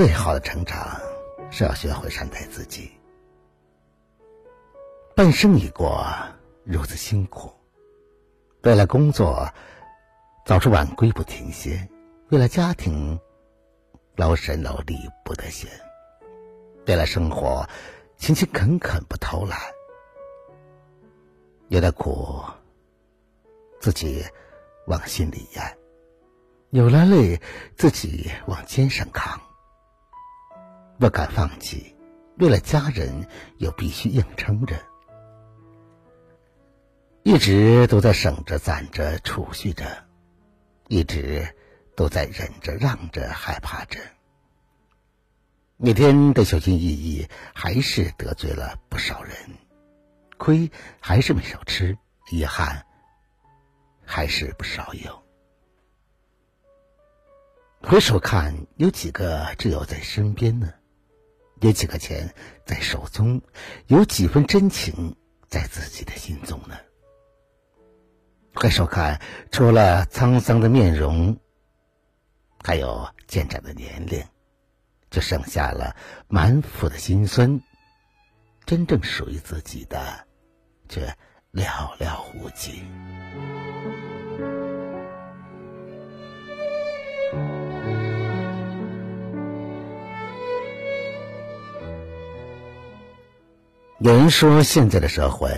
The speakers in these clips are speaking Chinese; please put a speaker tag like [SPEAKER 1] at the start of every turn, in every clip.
[SPEAKER 1] 最好的成长是要学会善待自己。半生已过，如此辛苦，为了工作早出晚归不停歇，为了家庭劳神劳力不得闲，为了生活勤勤恳恳不偷懒。有的苦自己往心里咽，有了累自己往肩上扛。不敢放弃，为了家人又必须硬撑着，一直都在省着、攒着、储蓄着，一直都在忍着、让着、害怕着。每天都小心翼翼，还是得罪了不少人，亏还是没少吃，遗憾还是不少有。回首看，有几个挚友在身边呢？有几个钱在手中，有几分真情在自己的心中呢？回首看，除了沧桑的面容，还有渐长的年龄，就剩下了满腹的心酸。真正属于自己的，却寥寥无几。有人说，现在的社会，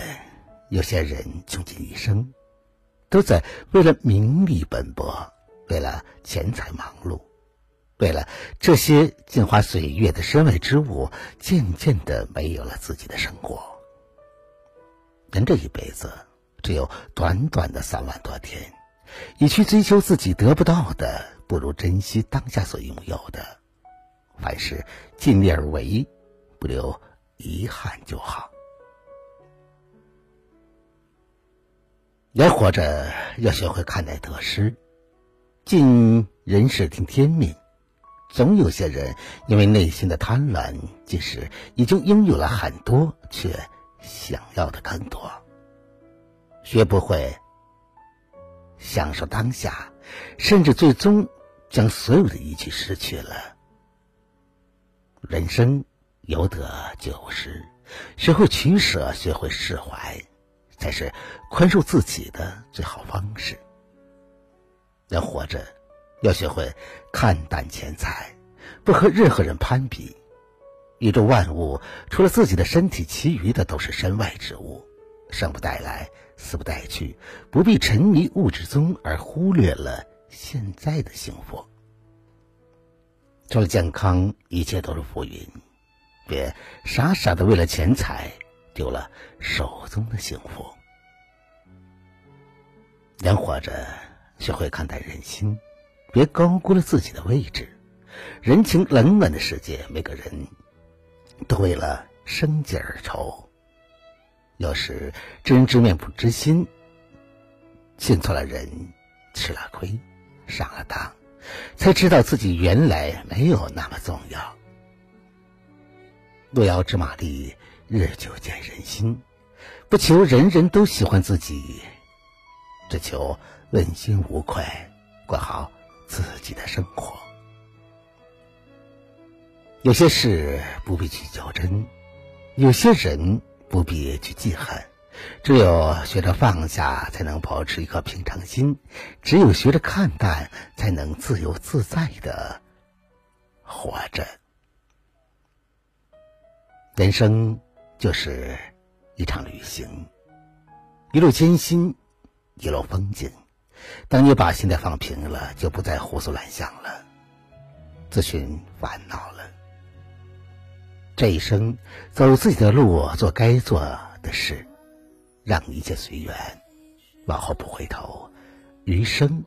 [SPEAKER 1] 有些人穷尽一生，都在为了名利奔波，为了钱财忙碌，为了这些镜花水月的身外之物，渐渐的没有了自己的生活。人这一辈子只有短短的三万多天，与其追求自己得不到的，不如珍惜当下所拥有的。凡事尽力而为，不留。遗憾就好。人活着要学会看待得失，尽人事听天命。总有些人因为内心的贪婪，即使已经拥有了很多，却想要的更多。学不会享受当下，甚至最终将所有的一切失去了。人生。有得就失，学会取舍，学会释怀，才是宽恕自己的最好方式。人活着，要学会看淡钱财，不和任何人攀比。宇宙万物，除了自己的身体，其余的都是身外之物，生不带来，死不带去，不必沉迷物质中而忽略了现在的幸福。除了健康，一切都是浮云。别傻傻的为了钱财丢了手中的幸福。人活着，学会看待人心，别高估了自己的位置。人情冷暖的世界，每个人都为了生计而愁。有时知人知面不知心，信错了人，吃了亏，上了当，才知道自己原来没有那么重要。路遥知马力，日久见人心。不求人人都喜欢自己，只求问心无愧，过好自己的生活。有些事不必去较真，有些人不必去记恨。只有学着放下，才能保持一颗平常心；只有学着看淡，才能自由自在的活着。人生就是一场旅行，一路艰辛，一路风景。当你把心态放平了，就不再胡思乱想了，自寻烦恼了。这一生，走自己的路，做该做的事，让一切随缘，往后不回头，余生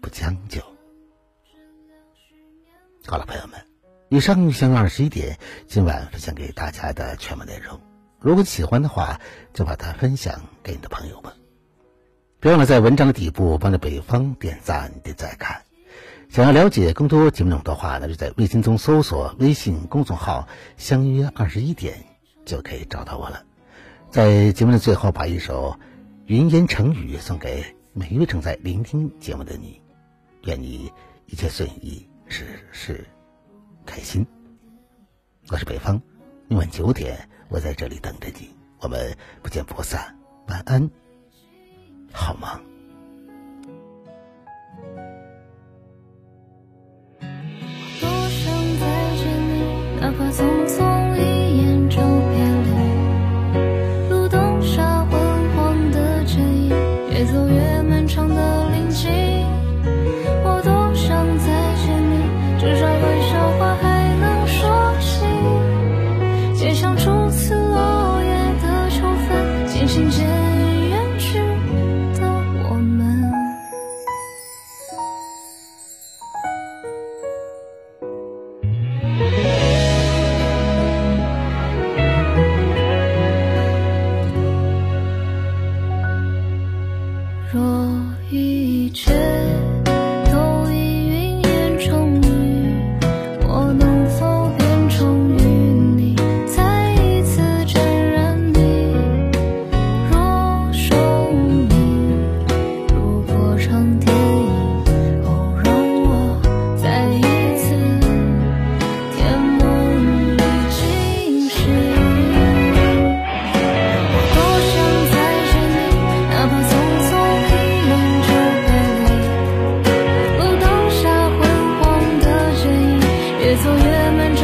[SPEAKER 1] 不将就。好了，朋友们。以上相二十一点，今晚分享给大家的全部内容。如果你喜欢的话，就把它分享给你的朋友们。别忘了在文章的底部帮着北方点赞点再看。想要了解更多节目内容的话，那就在微信中搜索微信公众号“相约二十一点”就可以找到我了。在节目的最后，把一首云烟成雨送给每一位正在聆听节目的你。愿你一切顺意，事事。开心。我是北方，今晚九点我在这里等着你，我们不见不散。晚安，好吗？
[SPEAKER 2] 越走越漫长